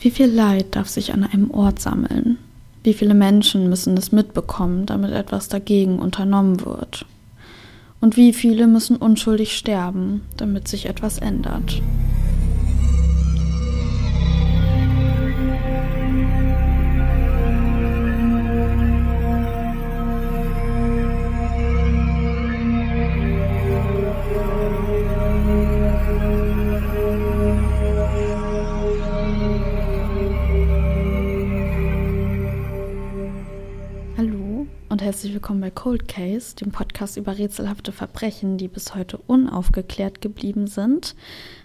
Wie viel Leid darf sich an einem Ort sammeln? Wie viele Menschen müssen es mitbekommen, damit etwas dagegen unternommen wird? Und wie viele müssen unschuldig sterben, damit sich etwas ändert? Herzlich willkommen bei Cold Case, dem Podcast über rätselhafte Verbrechen, die bis heute unaufgeklärt geblieben sind.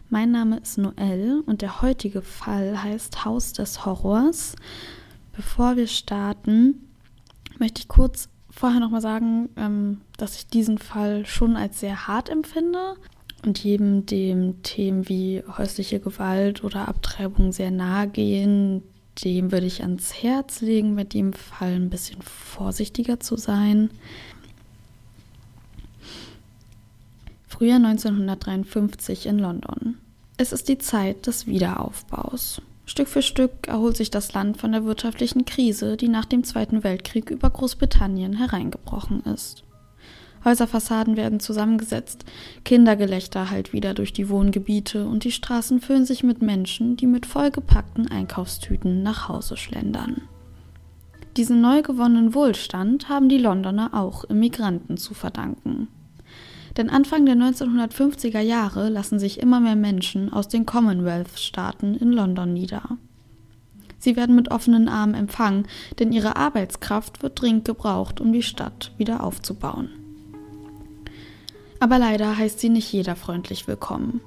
Mein Name ist Noel und der heutige Fall heißt Haus des Horrors. Bevor wir starten, möchte ich kurz vorher nochmal sagen, ähm, dass ich diesen Fall schon als sehr hart empfinde und jedem dem Themen wie häusliche Gewalt oder Abtreibung sehr nahe gehen, dem würde ich ans Herz legen, mit dem Fall ein bisschen vorsichtiger zu sein. Frühjahr 1953 in London. Es ist die Zeit des Wiederaufbaus. Stück für Stück erholt sich das Land von der wirtschaftlichen Krise, die nach dem Zweiten Weltkrieg über Großbritannien hereingebrochen ist. Häuserfassaden werden zusammengesetzt, Kindergelächter halt wieder durch die Wohngebiete und die Straßen füllen sich mit Menschen, die mit vollgepackten Einkaufstüten nach Hause schlendern. Diesen neu gewonnenen Wohlstand haben die Londoner auch Immigranten zu verdanken. Denn Anfang der 1950er Jahre lassen sich immer mehr Menschen aus den Commonwealth-Staaten in London nieder. Sie werden mit offenen Armen empfangen, denn ihre Arbeitskraft wird dringend gebraucht, um die Stadt wieder aufzubauen. Aber leider heißt sie nicht jeder freundlich willkommen.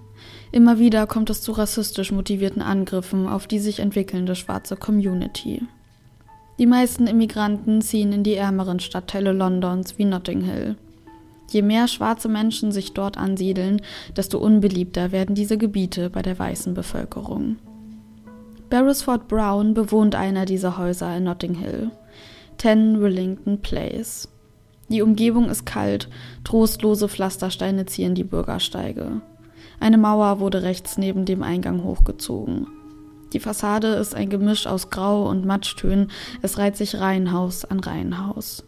Immer wieder kommt es zu rassistisch motivierten Angriffen auf die sich entwickelnde schwarze Community. Die meisten Immigranten ziehen in die ärmeren Stadtteile Londons wie Notting Hill. Je mehr schwarze Menschen sich dort ansiedeln, desto unbeliebter werden diese Gebiete bei der weißen Bevölkerung. Beresford Brown bewohnt einer dieser Häuser in Notting Hill, 10 Willington Place. Die Umgebung ist kalt, trostlose Pflastersteine zieren die Bürgersteige. Eine Mauer wurde rechts neben dem Eingang hochgezogen. Die Fassade ist ein Gemisch aus Grau und Matschtönen, es reiht sich Reihenhaus an Reihenhaus.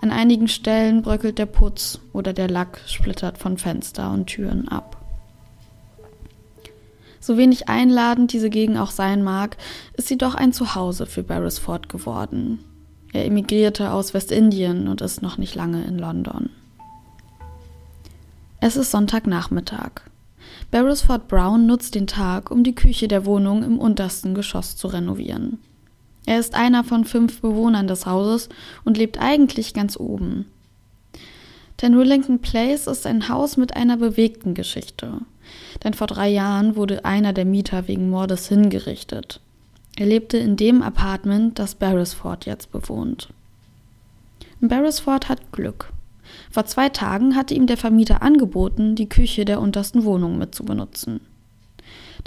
An einigen Stellen bröckelt der Putz oder der Lack splittert von Fenster und Türen ab. So wenig einladend diese Gegend auch sein mag, ist sie doch ein Zuhause für Beresford geworden. Er emigrierte aus Westindien und ist noch nicht lange in London. Es ist Sonntagnachmittag. Beresford Brown nutzt den Tag, um die Küche der Wohnung im untersten Geschoss zu renovieren. Er ist einer von fünf Bewohnern des Hauses und lebt eigentlich ganz oben. Ten Rillington Place ist ein Haus mit einer bewegten Geschichte. Denn vor drei Jahren wurde einer der Mieter wegen Mordes hingerichtet. Er lebte in dem Apartment, das Beresford jetzt bewohnt. Beresford hat Glück. Vor zwei Tagen hatte ihm der Vermieter angeboten, die Küche der untersten Wohnung mitzubenutzen.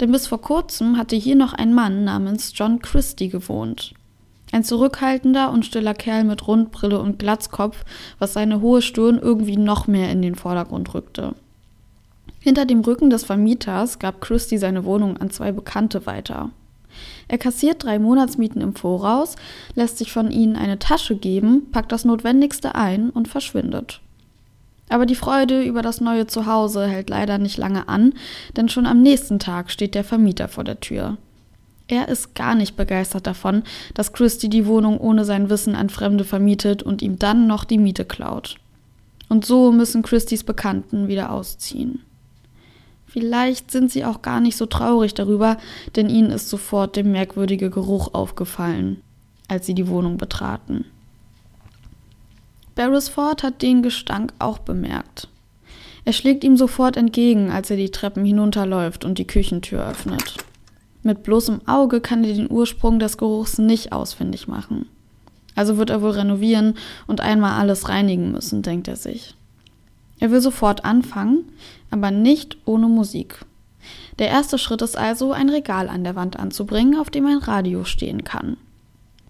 Denn bis vor kurzem hatte hier noch ein Mann namens John Christie gewohnt. Ein zurückhaltender und stiller Kerl mit Rundbrille und Glatzkopf, was seine hohe Stirn irgendwie noch mehr in den Vordergrund rückte. Hinter dem Rücken des Vermieters gab Christie seine Wohnung an zwei Bekannte weiter. Er kassiert drei Monatsmieten im Voraus, lässt sich von ihnen eine Tasche geben, packt das Notwendigste ein und verschwindet. Aber die Freude über das neue Zuhause hält leider nicht lange an, denn schon am nächsten Tag steht der Vermieter vor der Tür. Er ist gar nicht begeistert davon, dass Christy die Wohnung ohne sein Wissen an Fremde vermietet und ihm dann noch die Miete klaut. Und so müssen Christys Bekannten wieder ausziehen. Vielleicht sind sie auch gar nicht so traurig darüber, denn ihnen ist sofort der merkwürdige Geruch aufgefallen, als sie die Wohnung betraten. Beresford hat den Gestank auch bemerkt. Er schlägt ihm sofort entgegen, als er die Treppen hinunterläuft und die Küchentür öffnet. Mit bloßem Auge kann er den Ursprung des Geruchs nicht ausfindig machen. Also wird er wohl renovieren und einmal alles reinigen müssen, denkt er sich. Er will sofort anfangen, aber nicht ohne Musik. Der erste Schritt ist also, ein Regal an der Wand anzubringen, auf dem ein Radio stehen kann.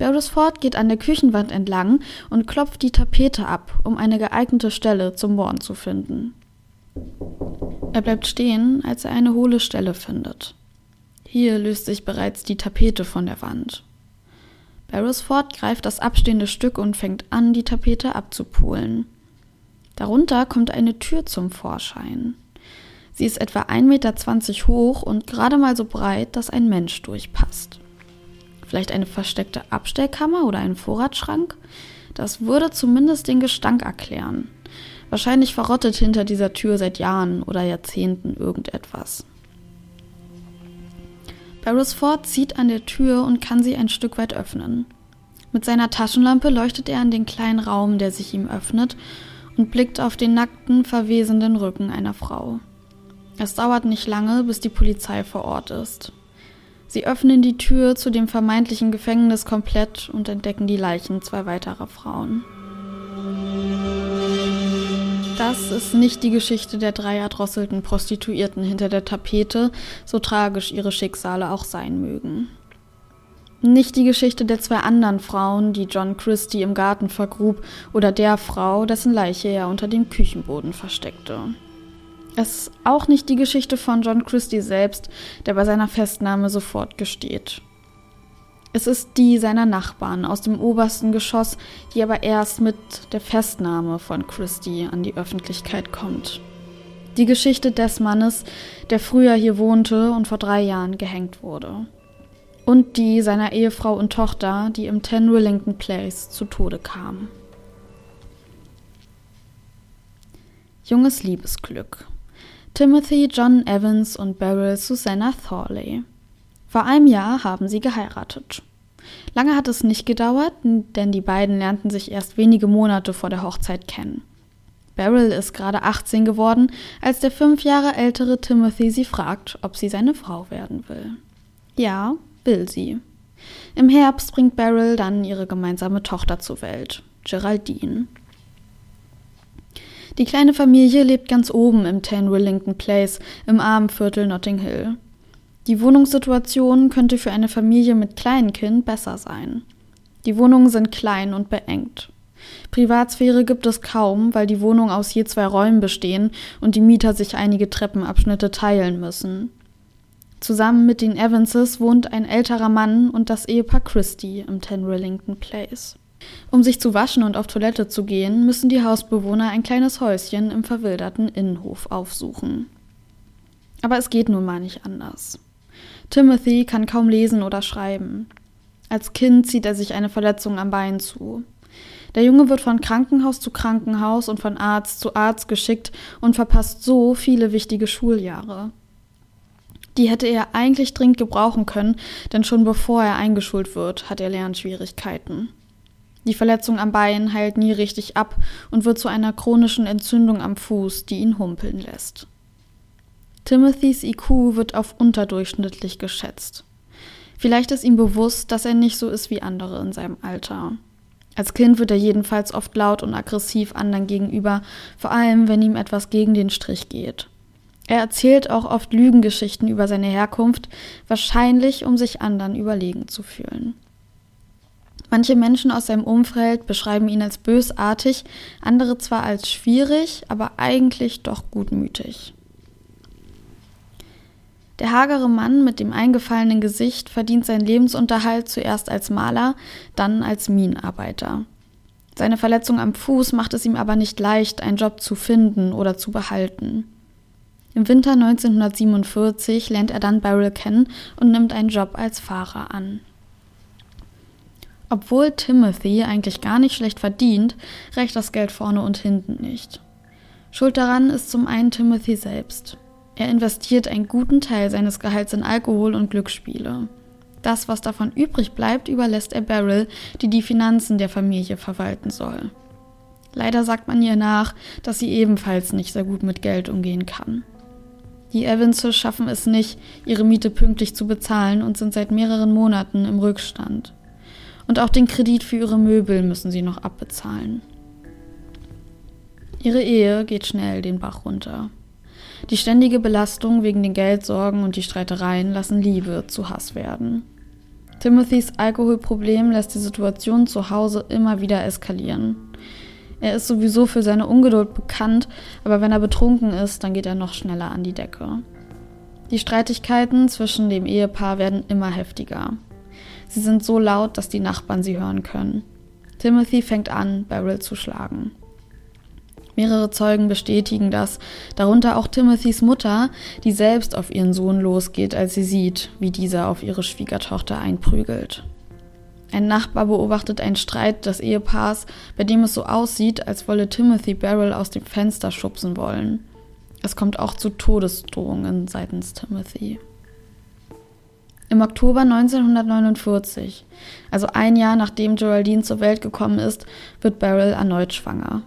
Beresford geht an der Küchenwand entlang und klopft die Tapete ab, um eine geeignete Stelle zum Bohren zu finden. Er bleibt stehen, als er eine hohle Stelle findet. Hier löst sich bereits die Tapete von der Wand. Beresford greift das abstehende Stück und fängt an, die Tapete abzupulen. Darunter kommt eine Tür zum Vorschein. Sie ist etwa 1,20 Meter hoch und gerade mal so breit, dass ein Mensch durchpasst. Vielleicht eine versteckte Abstellkammer oder ein Vorratsschrank? Das würde zumindest den Gestank erklären. Wahrscheinlich verrottet hinter dieser Tür seit Jahren oder Jahrzehnten irgendetwas. Beresford zieht an der Tür und kann sie ein Stück weit öffnen. Mit seiner Taschenlampe leuchtet er an den kleinen Raum, der sich ihm öffnet, und blickt auf den nackten, verwesenden Rücken einer Frau. Es dauert nicht lange, bis die Polizei vor Ort ist. Sie öffnen die Tür zu dem vermeintlichen Gefängnis komplett und entdecken die Leichen zwei weiterer Frauen. Das ist nicht die Geschichte der drei erdrosselten Prostituierten hinter der Tapete, so tragisch ihre Schicksale auch sein mögen. Nicht die Geschichte der zwei anderen Frauen, die John Christie im Garten vergrub, oder der Frau, dessen Leiche er unter dem Küchenboden versteckte. Es ist auch nicht die Geschichte von John Christie selbst, der bei seiner Festnahme sofort gesteht. Es ist die seiner Nachbarn aus dem obersten Geschoss, die aber erst mit der Festnahme von Christie an die Öffentlichkeit kommt. Die Geschichte des Mannes, der früher hier wohnte und vor drei Jahren gehängt wurde. Und die seiner Ehefrau und Tochter, die im 10 Rillington Place zu Tode kam. Junges Liebesglück. Timothy John Evans und Beryl Susanna Thorley. Vor einem Jahr haben sie geheiratet. Lange hat es nicht gedauert, denn die beiden lernten sich erst wenige Monate vor der Hochzeit kennen. Beryl ist gerade 18 geworden, als der fünf Jahre ältere Timothy sie fragt, ob sie seine Frau werden will. Ja, will sie. Im Herbst bringt Beryl dann ihre gemeinsame Tochter zur Welt, Geraldine. Die kleine Familie lebt ganz oben im 10 Rillington Place im armen Viertel Notting Hill. Die Wohnungssituation könnte für eine Familie mit kleinem Kind besser sein. Die Wohnungen sind klein und beengt. Privatsphäre gibt es kaum, weil die Wohnungen aus je zwei Räumen bestehen und die Mieter sich einige Treppenabschnitte teilen müssen. Zusammen mit den Evanses wohnt ein älterer Mann und das Ehepaar Christie im 10 Rillington Place. Um sich zu waschen und auf Toilette zu gehen, müssen die Hausbewohner ein kleines Häuschen im verwilderten Innenhof aufsuchen. Aber es geht nun mal nicht anders. Timothy kann kaum lesen oder schreiben. Als Kind zieht er sich eine Verletzung am Bein zu. Der Junge wird von Krankenhaus zu Krankenhaus und von Arzt zu Arzt geschickt und verpasst so viele wichtige Schuljahre. Die hätte er eigentlich dringend gebrauchen können, denn schon bevor er eingeschult wird, hat er Lernschwierigkeiten. Die Verletzung am Bein heilt nie richtig ab und wird zu einer chronischen Entzündung am Fuß, die ihn humpeln lässt. Timothys IQ wird auf unterdurchschnittlich geschätzt. Vielleicht ist ihm bewusst, dass er nicht so ist wie andere in seinem Alter. Als Kind wird er jedenfalls oft laut und aggressiv anderen gegenüber, vor allem wenn ihm etwas gegen den Strich geht. Er erzählt auch oft Lügengeschichten über seine Herkunft, wahrscheinlich um sich anderen überlegen zu fühlen. Manche Menschen aus seinem Umfeld beschreiben ihn als bösartig, andere zwar als schwierig, aber eigentlich doch gutmütig. Der hagere Mann mit dem eingefallenen Gesicht verdient seinen Lebensunterhalt zuerst als Maler, dann als Minenarbeiter. Seine Verletzung am Fuß macht es ihm aber nicht leicht, einen Job zu finden oder zu behalten. Im Winter 1947 lernt er dann Beryl kennen und nimmt einen Job als Fahrer an. Obwohl Timothy eigentlich gar nicht schlecht verdient, reicht das Geld vorne und hinten nicht. Schuld daran ist zum einen Timothy selbst. Er investiert einen guten Teil seines Gehalts in Alkohol und Glücksspiele. Das, was davon übrig bleibt, überlässt er Beryl, die die Finanzen der Familie verwalten soll. Leider sagt man ihr nach, dass sie ebenfalls nicht sehr gut mit Geld umgehen kann. Die Evanses schaffen es nicht, ihre Miete pünktlich zu bezahlen und sind seit mehreren Monaten im Rückstand. Und auch den Kredit für ihre Möbel müssen sie noch abbezahlen. Ihre Ehe geht schnell den Bach runter. Die ständige Belastung wegen den Geldsorgen und die Streitereien lassen Liebe zu Hass werden. Timothys Alkoholproblem lässt die Situation zu Hause immer wieder eskalieren. Er ist sowieso für seine Ungeduld bekannt, aber wenn er betrunken ist, dann geht er noch schneller an die Decke. Die Streitigkeiten zwischen dem Ehepaar werden immer heftiger. Sie sind so laut, dass die Nachbarn sie hören können. Timothy fängt an, Beryl zu schlagen. Mehrere Zeugen bestätigen das, darunter auch Timothys Mutter, die selbst auf ihren Sohn losgeht, als sie sieht, wie dieser auf ihre Schwiegertochter einprügelt. Ein Nachbar beobachtet einen Streit des Ehepaars, bei dem es so aussieht, als wolle Timothy Beryl aus dem Fenster schubsen wollen. Es kommt auch zu Todesdrohungen seitens Timothy. Im Oktober 1949, also ein Jahr nachdem Geraldine zur Welt gekommen ist, wird Beryl erneut schwanger.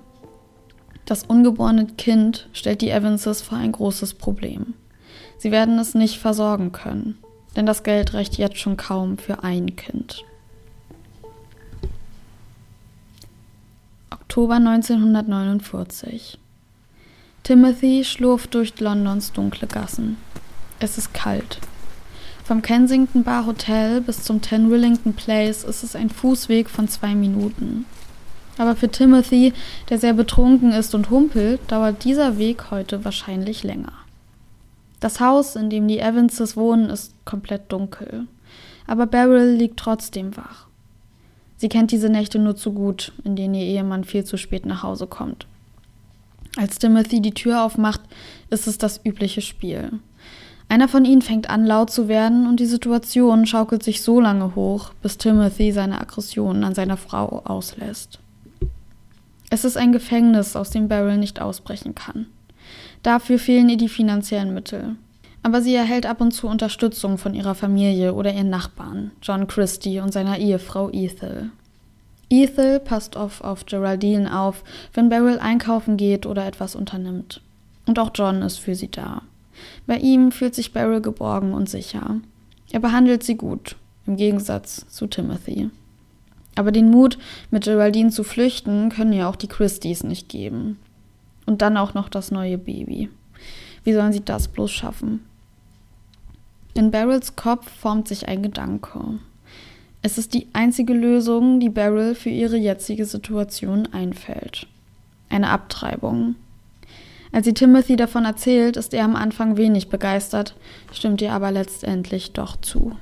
Das ungeborene Kind stellt die Evanses vor ein großes Problem. Sie werden es nicht versorgen können, denn das Geld reicht jetzt schon kaum für ein Kind. Oktober 1949. Timothy schlurft durch Londons dunkle Gassen. Es ist kalt. Vom Kensington Bar Hotel bis zum Ten Rillington Place ist es ein Fußweg von zwei Minuten. Aber für Timothy, der sehr betrunken ist und humpelt, dauert dieser Weg heute wahrscheinlich länger. Das Haus, in dem die Evanses wohnen, ist komplett dunkel. Aber Beryl liegt trotzdem wach. Sie kennt diese Nächte nur zu gut, in denen ihr Ehemann viel zu spät nach Hause kommt. Als Timothy die Tür aufmacht, ist es das übliche Spiel. Einer von ihnen fängt an, laut zu werden und die Situation schaukelt sich so lange hoch, bis Timothy seine Aggressionen an seiner Frau auslässt. Es ist ein Gefängnis, aus dem Beryl nicht ausbrechen kann. Dafür fehlen ihr die finanziellen Mittel. Aber sie erhält ab und zu Unterstützung von ihrer Familie oder ihren Nachbarn, John Christie und seiner Ehefrau Ethel. Ethel passt oft auf Geraldine auf, wenn Beryl einkaufen geht oder etwas unternimmt. Und auch John ist für sie da. Bei ihm fühlt sich Beryl geborgen und sicher. Er behandelt sie gut, im Gegensatz zu Timothy. Aber den Mut, mit Geraldine zu flüchten, können ja auch die Christies nicht geben. Und dann auch noch das neue Baby. Wie sollen sie das bloß schaffen? In Beryls Kopf formt sich ein Gedanke. Es ist die einzige Lösung, die Beryl für ihre jetzige Situation einfällt. Eine Abtreibung. Als sie Timothy davon erzählt, ist er am Anfang wenig begeistert, stimmt ihr aber letztendlich doch zu.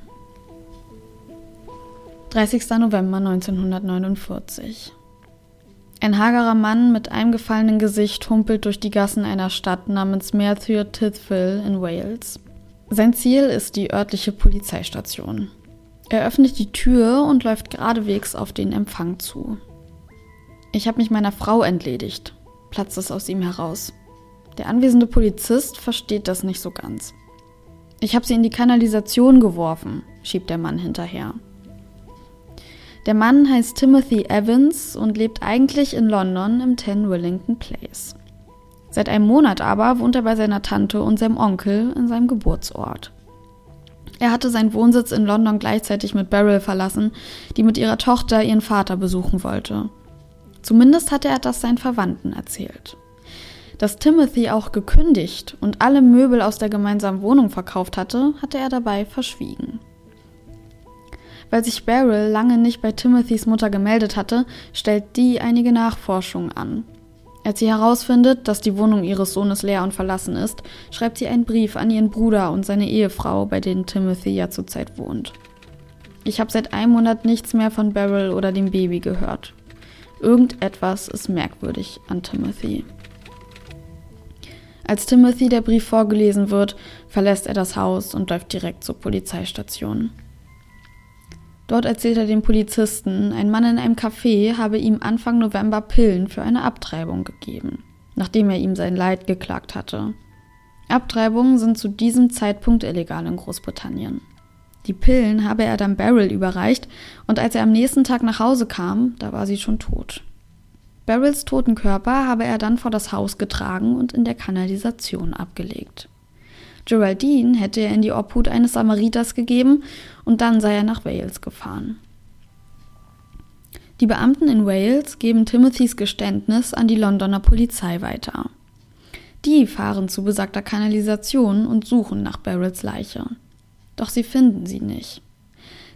30. November 1949. Ein hagerer Mann mit eingefallenen Gesicht humpelt durch die Gassen einer Stadt namens Merthyr Tithville in Wales. Sein Ziel ist die örtliche Polizeistation. Er öffnet die Tür und läuft geradewegs auf den Empfang zu. Ich habe mich meiner Frau entledigt, platzt es aus ihm heraus. Der anwesende Polizist versteht das nicht so ganz. Ich habe sie in die Kanalisation geworfen, schiebt der Mann hinterher. Der Mann heißt Timothy Evans und lebt eigentlich in London im 10 Willington Place. Seit einem Monat aber wohnt er bei seiner Tante und seinem Onkel in seinem Geburtsort. Er hatte seinen Wohnsitz in London gleichzeitig mit Beryl verlassen, die mit ihrer Tochter ihren Vater besuchen wollte. Zumindest hatte er das seinen Verwandten erzählt. Dass Timothy auch gekündigt und alle Möbel aus der gemeinsamen Wohnung verkauft hatte, hatte er dabei verschwiegen. Weil sich Beryl lange nicht bei Timothys Mutter gemeldet hatte, stellt die einige Nachforschungen an. Als sie herausfindet, dass die Wohnung ihres Sohnes leer und verlassen ist, schreibt sie einen Brief an ihren Bruder und seine Ehefrau, bei denen Timothy ja zurzeit wohnt. Ich habe seit einem Monat nichts mehr von Beryl oder dem Baby gehört. Irgendetwas ist merkwürdig an Timothy. Als Timothy der Brief vorgelesen wird, verlässt er das Haus und läuft direkt zur Polizeistation. Dort erzählt er dem Polizisten, ein Mann in einem Café habe ihm Anfang November Pillen für eine Abtreibung gegeben, nachdem er ihm sein Leid geklagt hatte. Abtreibungen sind zu diesem Zeitpunkt illegal in Großbritannien. Die Pillen habe er dann Beryl überreicht und als er am nächsten Tag nach Hause kam, da war sie schon tot. Beryls toten Körper habe er dann vor das Haus getragen und in der Kanalisation abgelegt. Geraldine hätte er in die Obhut eines Samariters gegeben und dann sei er nach Wales gefahren. Die Beamten in Wales geben Timothys Geständnis an die Londoner Polizei weiter. Die fahren zu besagter Kanalisation und suchen nach Beryls Leiche. Doch sie finden sie nicht.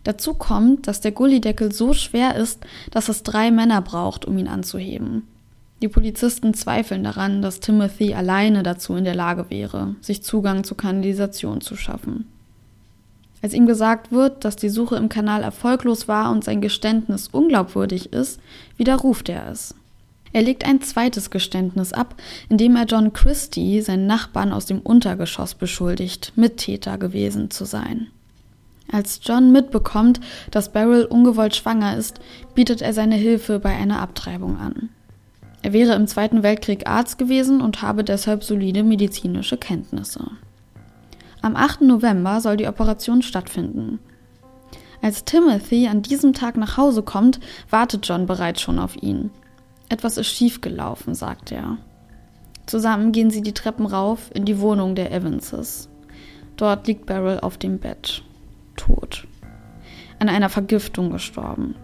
Dazu kommt, dass der Gullideckel so schwer ist, dass es drei Männer braucht, um ihn anzuheben. Die Polizisten zweifeln daran, dass Timothy alleine dazu in der Lage wäre, sich Zugang zur Kanalisation zu schaffen. Als ihm gesagt wird, dass die Suche im Kanal erfolglos war und sein Geständnis unglaubwürdig ist, widerruft er es. Er legt ein zweites Geständnis ab, indem er John Christie, seinen Nachbarn aus dem Untergeschoss, beschuldigt, Mittäter gewesen zu sein. Als John mitbekommt, dass Beryl ungewollt schwanger ist, bietet er seine Hilfe bei einer Abtreibung an. Er wäre im Zweiten Weltkrieg Arzt gewesen und habe deshalb solide medizinische Kenntnisse. Am 8. November soll die Operation stattfinden. Als Timothy an diesem Tag nach Hause kommt, wartet John bereits schon auf ihn. Etwas ist schiefgelaufen, sagt er. Zusammen gehen sie die Treppen rauf in die Wohnung der Evanses. Dort liegt Beryl auf dem Bett, tot. An einer Vergiftung gestorben.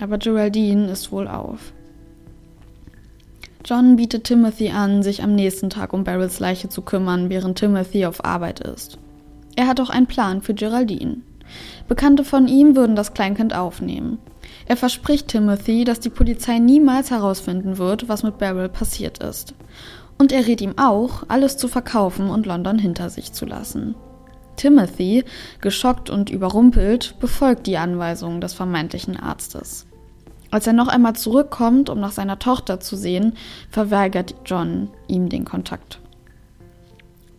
Aber Geraldine ist wohl auf. John bietet Timothy an, sich am nächsten Tag um Beryls Leiche zu kümmern, während Timothy auf Arbeit ist. Er hat auch einen Plan für Geraldine. Bekannte von ihm würden das Kleinkind aufnehmen. Er verspricht Timothy, dass die Polizei niemals herausfinden wird, was mit Beryl passiert ist. Und er rät ihm auch, alles zu verkaufen und London hinter sich zu lassen. Timothy, geschockt und überrumpelt, befolgt die Anweisungen des vermeintlichen Arztes. Als er noch einmal zurückkommt, um nach seiner Tochter zu sehen, verweigert John ihm den Kontakt.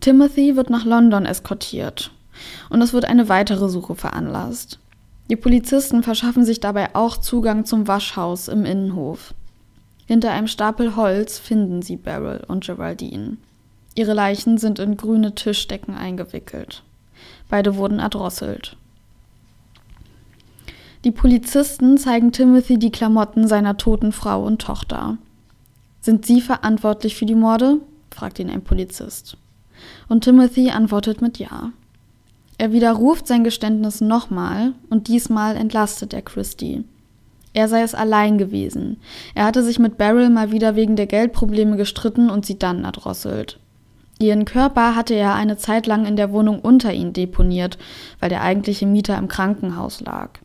Timothy wird nach London eskortiert und es wird eine weitere Suche veranlasst. Die Polizisten verschaffen sich dabei auch Zugang zum Waschhaus im Innenhof. Hinter einem Stapel Holz finden sie Beryl und Geraldine. Ihre Leichen sind in grüne Tischdecken eingewickelt. Beide wurden erdrosselt. Die Polizisten zeigen Timothy die Klamotten seiner toten Frau und Tochter. Sind Sie verantwortlich für die Morde? fragt ihn ein Polizist. Und Timothy antwortet mit Ja. Er widerruft sein Geständnis nochmal und diesmal entlastet er Christie. Er sei es allein gewesen. Er hatte sich mit Beryl mal wieder wegen der Geldprobleme gestritten und sie dann erdrosselt. Ihren Körper hatte er eine Zeit lang in der Wohnung unter ihn deponiert, weil der eigentliche Mieter im Krankenhaus lag.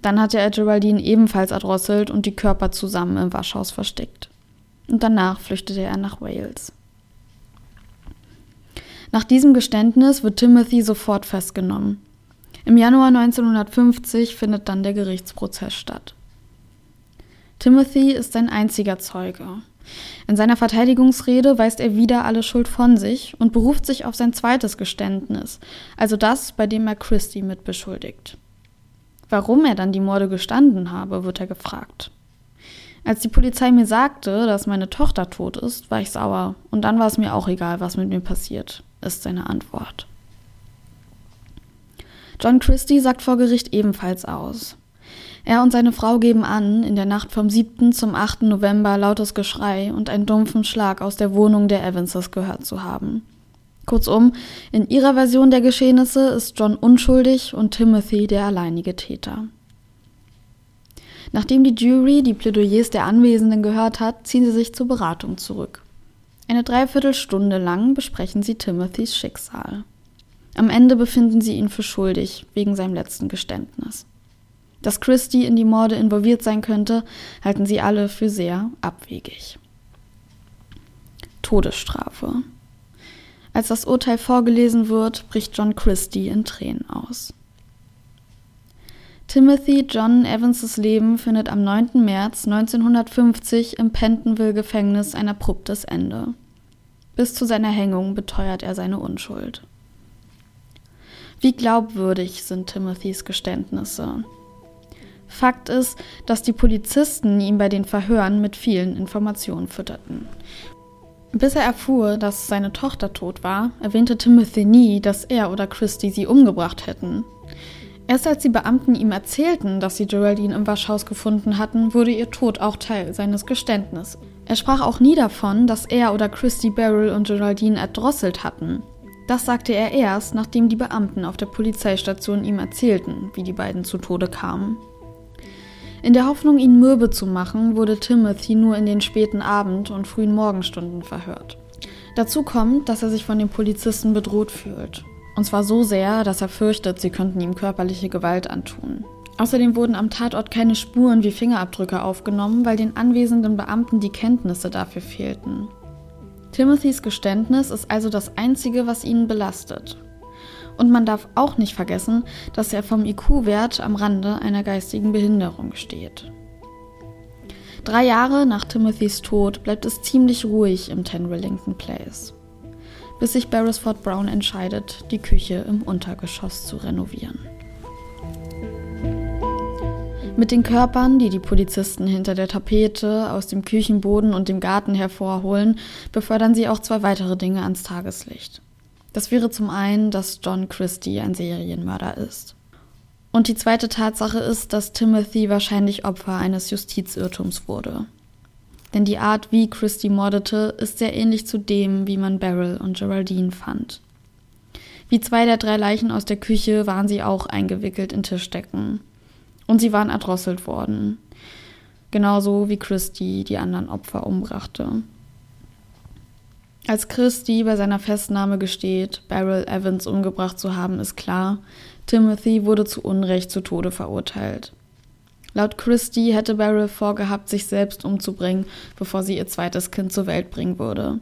Dann hatte er Geraldine ebenfalls erdrosselt und die Körper zusammen im Waschhaus versteckt. Und danach flüchtete er nach Wales. Nach diesem Geständnis wird Timothy sofort festgenommen. Im Januar 1950 findet dann der Gerichtsprozess statt. Timothy ist sein einziger Zeuge. In seiner Verteidigungsrede weist er wieder alle Schuld von sich und beruft sich auf sein zweites Geständnis, also das, bei dem er Christie mitbeschuldigt. Warum er dann die Morde gestanden habe, wird er gefragt. Als die Polizei mir sagte, dass meine Tochter tot ist, war ich sauer und dann war es mir auch egal, was mit mir passiert ist seine Antwort. John Christie sagt vor Gericht ebenfalls aus. Er und seine Frau geben an, in der Nacht vom 7. zum 8. November lautes Geschrei und einen dumpfen Schlag aus der Wohnung der Evanses gehört zu haben. Kurzum, in ihrer Version der Geschehnisse ist John unschuldig und Timothy der alleinige Täter. Nachdem die Jury die Plädoyers der Anwesenden gehört hat, ziehen sie sich zur Beratung zurück. Eine Dreiviertelstunde lang besprechen sie Timothys Schicksal. Am Ende befinden sie ihn für schuldig, wegen seinem letzten Geständnis. Dass Christie in die Morde involviert sein könnte, halten sie alle für sehr abwegig. Todesstrafe. Als das Urteil vorgelesen wird, bricht John Christie in Tränen aus. Timothy John Evanses Leben findet am 9. März 1950 im Pentonville-Gefängnis ein abruptes Ende. Bis zu seiner Hängung beteuert er seine Unschuld. Wie glaubwürdig sind Timothys Geständnisse? Fakt ist, dass die Polizisten ihn bei den Verhören mit vielen Informationen fütterten. Bis er erfuhr, dass seine Tochter tot war, erwähnte Timothy nie, dass er oder Christy sie umgebracht hätten. Erst als die Beamten ihm erzählten, dass sie Geraldine im Waschhaus gefunden hatten, wurde ihr Tod auch Teil seines Geständnisses. Er sprach auch nie davon, dass er oder Christy Beryl und Geraldine erdrosselt hatten. Das sagte er erst, nachdem die Beamten auf der Polizeistation ihm erzählten, wie die beiden zu Tode kamen. In der Hoffnung, ihn mürbe zu machen, wurde Timothy nur in den späten Abend- und frühen Morgenstunden verhört. Dazu kommt, dass er sich von den Polizisten bedroht fühlt. Und zwar so sehr, dass er fürchtet, sie könnten ihm körperliche Gewalt antun. Außerdem wurden am Tatort keine Spuren wie Fingerabdrücke aufgenommen, weil den anwesenden Beamten die Kenntnisse dafür fehlten. Timothys Geständnis ist also das Einzige, was ihn belastet. Und man darf auch nicht vergessen, dass er vom IQ-Wert am Rande einer geistigen Behinderung steht. Drei Jahre nach Timothys Tod bleibt es ziemlich ruhig im Ten Rillington Place, bis sich Beresford Brown entscheidet, die Küche im Untergeschoss zu renovieren. Mit den Körpern, die die Polizisten hinter der Tapete aus dem Küchenboden und dem Garten hervorholen, befördern sie auch zwei weitere Dinge ans Tageslicht. Das wäre zum einen, dass John Christie ein Serienmörder ist. Und die zweite Tatsache ist, dass Timothy wahrscheinlich Opfer eines Justizirrtums wurde. Denn die Art, wie Christie mordete, ist sehr ähnlich zu dem, wie man Beryl und Geraldine fand. Wie zwei der drei Leichen aus der Küche waren sie auch eingewickelt in Tischdecken. Und sie waren erdrosselt worden. Genauso wie Christie die anderen Opfer umbrachte. Als Christie bei seiner Festnahme gesteht, Beryl Evans umgebracht zu haben, ist klar, Timothy wurde zu Unrecht zu Tode verurteilt. Laut Christie hätte Beryl vorgehabt, sich selbst umzubringen, bevor sie ihr zweites Kind zur Welt bringen würde.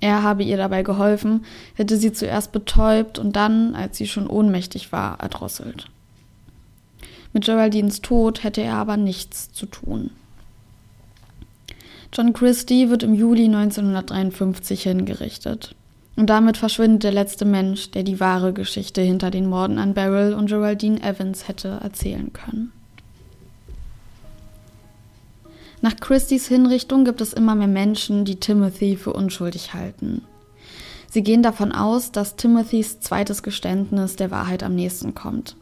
Er habe ihr dabei geholfen, hätte sie zuerst betäubt und dann, als sie schon ohnmächtig war, erdrosselt. Mit Geraldines Tod hätte er aber nichts zu tun. John Christie wird im Juli 1953 hingerichtet. Und damit verschwindet der letzte Mensch, der die wahre Geschichte hinter den Morden an Beryl und Geraldine Evans hätte erzählen können. Nach Christies Hinrichtung gibt es immer mehr Menschen, die Timothy für unschuldig halten. Sie gehen davon aus, dass Timothys zweites Geständnis der Wahrheit am nächsten kommt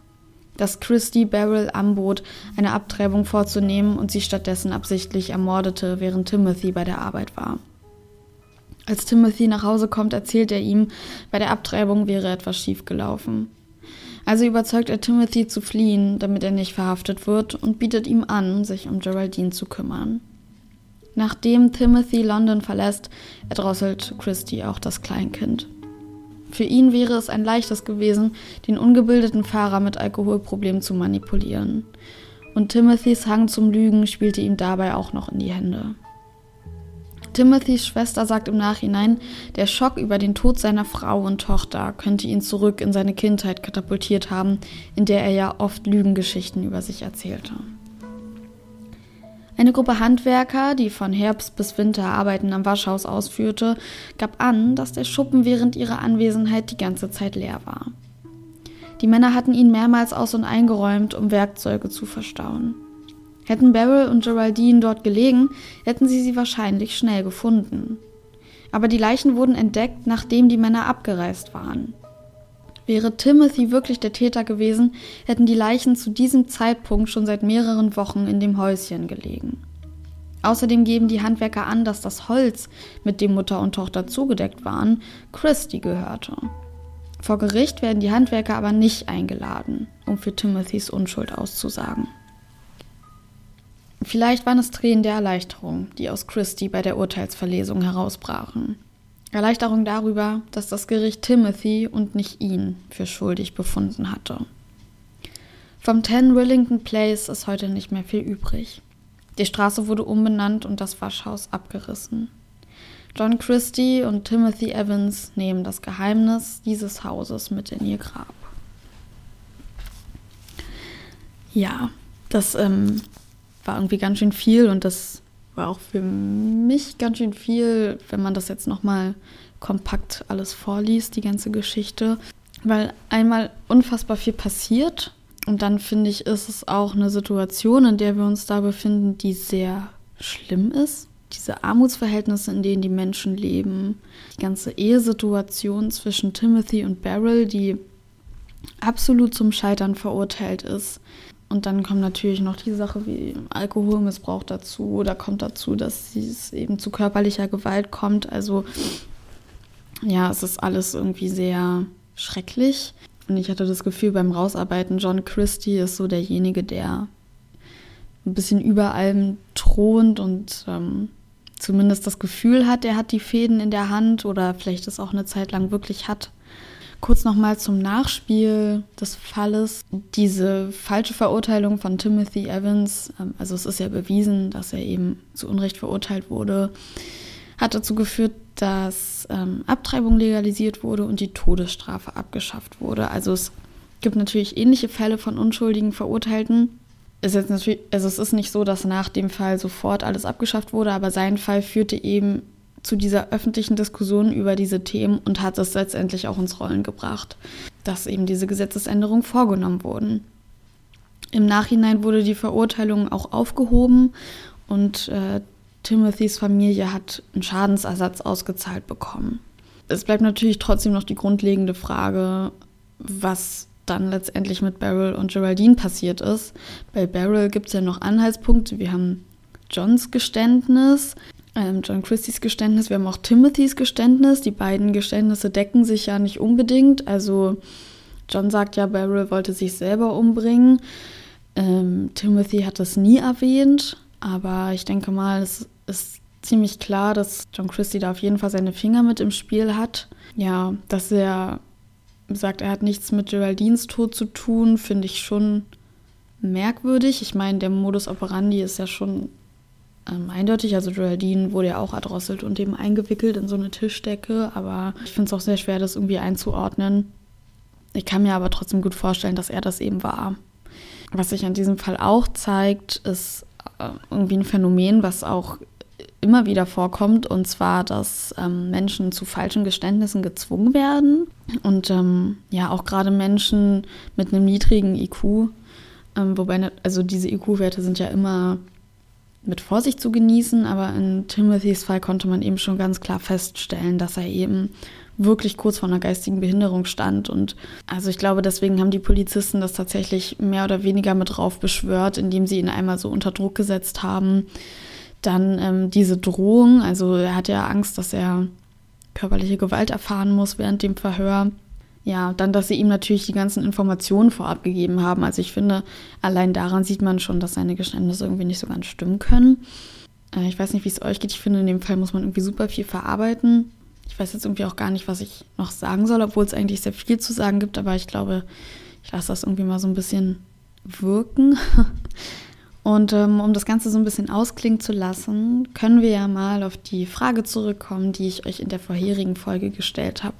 dass Christy Beryl anbot, eine Abtreibung vorzunehmen und sie stattdessen absichtlich ermordete, während Timothy bei der Arbeit war. Als Timothy nach Hause kommt, erzählt er ihm, bei der Abtreibung wäre etwas schiefgelaufen. Also überzeugt er Timothy zu fliehen, damit er nicht verhaftet wird, und bietet ihm an, sich um Geraldine zu kümmern. Nachdem Timothy London verlässt, erdrosselt Christy auch das Kleinkind. Für ihn wäre es ein leichtes gewesen, den ungebildeten Fahrer mit Alkoholproblemen zu manipulieren. Und Timothys Hang zum Lügen spielte ihm dabei auch noch in die Hände. Timothys Schwester sagt im Nachhinein, der Schock über den Tod seiner Frau und Tochter könnte ihn zurück in seine Kindheit katapultiert haben, in der er ja oft Lügengeschichten über sich erzählte. Eine Gruppe Handwerker, die von Herbst bis Winter Arbeiten am Waschhaus ausführte, gab an, dass der Schuppen während ihrer Anwesenheit die ganze Zeit leer war. Die Männer hatten ihn mehrmals aus- und eingeräumt, um Werkzeuge zu verstauen. Hätten Beryl und Geraldine dort gelegen, hätten sie sie wahrscheinlich schnell gefunden. Aber die Leichen wurden entdeckt, nachdem die Männer abgereist waren. Wäre Timothy wirklich der Täter gewesen, hätten die Leichen zu diesem Zeitpunkt schon seit mehreren Wochen in dem Häuschen gelegen. Außerdem geben die Handwerker an, dass das Holz, mit dem Mutter und Tochter zugedeckt waren, Christy gehörte. Vor Gericht werden die Handwerker aber nicht eingeladen, um für Timothys Unschuld auszusagen. Vielleicht waren es Tränen der Erleichterung, die aus Christy bei der Urteilsverlesung herausbrachen. Erleichterung darüber, dass das Gericht Timothy und nicht ihn für schuldig befunden hatte. Vom 10 Rillington Place ist heute nicht mehr viel übrig. Die Straße wurde umbenannt und das Waschhaus abgerissen. John Christie und Timothy Evans nehmen das Geheimnis dieses Hauses mit in ihr Grab. Ja, das ähm, war irgendwie ganz schön viel und das war auch für mich ganz schön viel, wenn man das jetzt nochmal kompakt alles vorliest, die ganze Geschichte. Weil einmal unfassbar viel passiert und dann finde ich, ist es auch eine Situation, in der wir uns da befinden, die sehr schlimm ist. Diese Armutsverhältnisse, in denen die Menschen leben, die ganze Ehesituation zwischen Timothy und Beryl, die absolut zum Scheitern verurteilt ist. Und dann kommt natürlich noch die Sache wie Alkoholmissbrauch dazu. Da kommt dazu, dass es eben zu körperlicher Gewalt kommt. Also ja, es ist alles irgendwie sehr schrecklich. Und ich hatte das Gefühl beim Rausarbeiten, John Christie ist so derjenige, der ein bisschen über allem thront und ähm, zumindest das Gefühl hat, er hat die Fäden in der Hand oder vielleicht es auch eine Zeit lang wirklich hat. Kurz nochmal zum Nachspiel des Falles. Diese falsche Verurteilung von Timothy Evans, ähm, also es ist ja bewiesen, dass er eben zu Unrecht verurteilt wurde, hat dazu geführt, dass ähm, Abtreibung legalisiert wurde und die Todesstrafe abgeschafft wurde. Also es gibt natürlich ähnliche Fälle von unschuldigen Verurteilten. Ist jetzt natürlich, also es ist nicht so, dass nach dem Fall sofort alles abgeschafft wurde, aber sein Fall führte eben zu dieser öffentlichen Diskussion über diese Themen und hat es letztendlich auch ins Rollen gebracht, dass eben diese Gesetzesänderungen vorgenommen wurden. Im Nachhinein wurde die Verurteilung auch aufgehoben und äh, Timothys Familie hat einen Schadensersatz ausgezahlt bekommen. Es bleibt natürlich trotzdem noch die grundlegende Frage, was dann letztendlich mit Beryl und Geraldine passiert ist. Bei Beryl gibt es ja noch Anhaltspunkte. Wir haben Johns Geständnis, John Christys Geständnis, wir haben auch Timothys Geständnis. Die beiden Geständnisse decken sich ja nicht unbedingt. Also John sagt ja, Beryl wollte sich selber umbringen. Ähm, Timothy hat das nie erwähnt, aber ich denke mal, es ist ziemlich klar, dass John Christie da auf jeden Fall seine Finger mit im Spiel hat. Ja, dass er sagt, er hat nichts mit Geraldines Tod zu tun, finde ich schon merkwürdig. Ich meine, der Modus operandi ist ja schon ähm, eindeutig. Also Geraldine wurde ja auch erdrosselt und eben eingewickelt in so eine Tischdecke. Aber ich finde es auch sehr schwer, das irgendwie einzuordnen. Ich kann mir aber trotzdem gut vorstellen, dass er das eben war. Was sich an diesem Fall auch zeigt, ist äh, irgendwie ein Phänomen, was auch immer wieder vorkommt, und zwar, dass ähm, Menschen zu falschen Geständnissen gezwungen werden. Und ähm, ja, auch gerade Menschen mit einem niedrigen IQ, ähm, wobei, ne, also diese IQ-Werte sind ja immer mit Vorsicht zu genießen, aber in Timothys Fall konnte man eben schon ganz klar feststellen, dass er eben wirklich kurz vor einer geistigen Behinderung stand. Und also ich glaube, deswegen haben die Polizisten das tatsächlich mehr oder weniger mit drauf beschwört, indem sie ihn einmal so unter Druck gesetzt haben. Dann ähm, diese Drohung, also er hat ja Angst, dass er körperliche Gewalt erfahren muss während dem Verhör. Ja, dann, dass sie ihm natürlich die ganzen Informationen vorab gegeben haben. Also ich finde, allein daran sieht man schon, dass seine Geständnisse irgendwie nicht so ganz stimmen können. Äh, ich weiß nicht, wie es euch geht. Ich finde, in dem Fall muss man irgendwie super viel verarbeiten. Ich weiß jetzt irgendwie auch gar nicht, was ich noch sagen soll, obwohl es eigentlich sehr viel zu sagen gibt, aber ich glaube, ich lasse das irgendwie mal so ein bisschen wirken. Und ähm, um das Ganze so ein bisschen ausklingen zu lassen, können wir ja mal auf die Frage zurückkommen, die ich euch in der vorherigen Folge gestellt habe.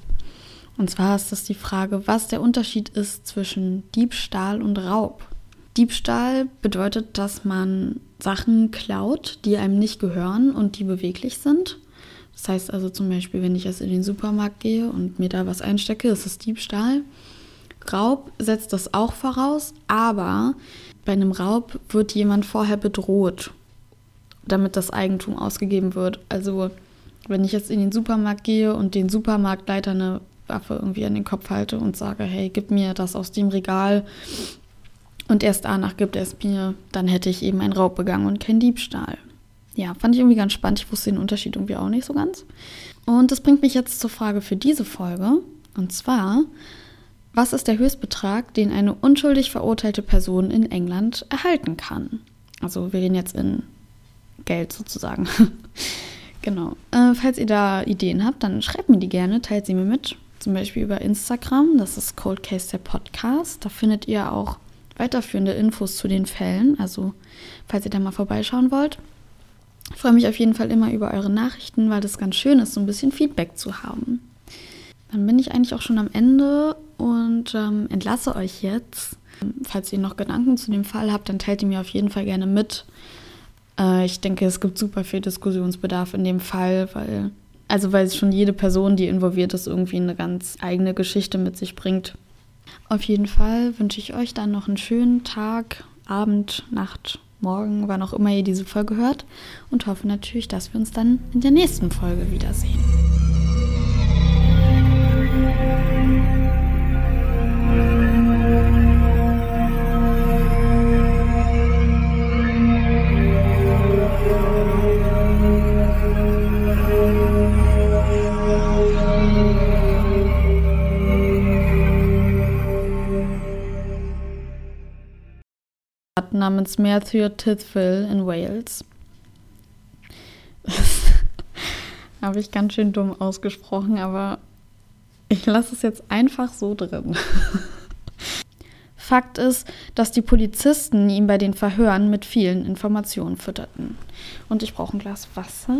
Und zwar ist das die Frage, was der Unterschied ist zwischen Diebstahl und Raub. Diebstahl bedeutet, dass man Sachen klaut, die einem nicht gehören und die beweglich sind. Das heißt also zum Beispiel, wenn ich jetzt in den Supermarkt gehe und mir da was einstecke, ist es Diebstahl. Raub setzt das auch voraus, aber bei einem Raub wird jemand vorher bedroht, damit das Eigentum ausgegeben wird. Also wenn ich jetzt in den Supermarkt gehe und den Supermarktleiter eine Waffe irgendwie an den Kopf halte und sage, hey, gib mir das aus dem Regal und erst danach gibt er es mir, dann hätte ich eben einen Raub begangen und kein Diebstahl. Ja, fand ich irgendwie ganz spannend. Ich wusste den Unterschied irgendwie auch nicht so ganz. Und das bringt mich jetzt zur Frage für diese Folge. Und zwar, was ist der Höchstbetrag, den eine unschuldig verurteilte Person in England erhalten kann? Also wir reden jetzt in Geld sozusagen. genau. Äh, falls ihr da Ideen habt, dann schreibt mir die gerne, teilt sie mir mit zum Beispiel über Instagram. Das ist Cold Case der Podcast. Da findet ihr auch weiterführende Infos zu den Fällen. Also, falls ihr da mal vorbeischauen wollt. Ich freue mich auf jeden Fall immer über eure Nachrichten, weil das ganz schön ist, so ein bisschen Feedback zu haben. Dann bin ich eigentlich auch schon am Ende und ähm, entlasse euch jetzt. Falls ihr noch Gedanken zu dem Fall habt, dann teilt ihr mir auf jeden Fall gerne mit. Äh, ich denke, es gibt super viel Diskussionsbedarf in dem Fall, weil also weil es schon jede Person, die involviert ist, irgendwie eine ganz eigene Geschichte mit sich bringt. Auf jeden Fall wünsche ich euch dann noch einen schönen Tag, Abend, Nacht, Morgen, wann auch immer ihr diese Folge hört und hoffe natürlich, dass wir uns dann in der nächsten Folge wiedersehen. Namens Matthew Tithville in Wales. Das habe ich ganz schön dumm ausgesprochen, aber Ich lasse es jetzt einfach so drin. Fakt ist, dass die Polizisten ihn bei den Verhören mit vielen Informationen fütterten. Und ich brauche ein Glas Wasser.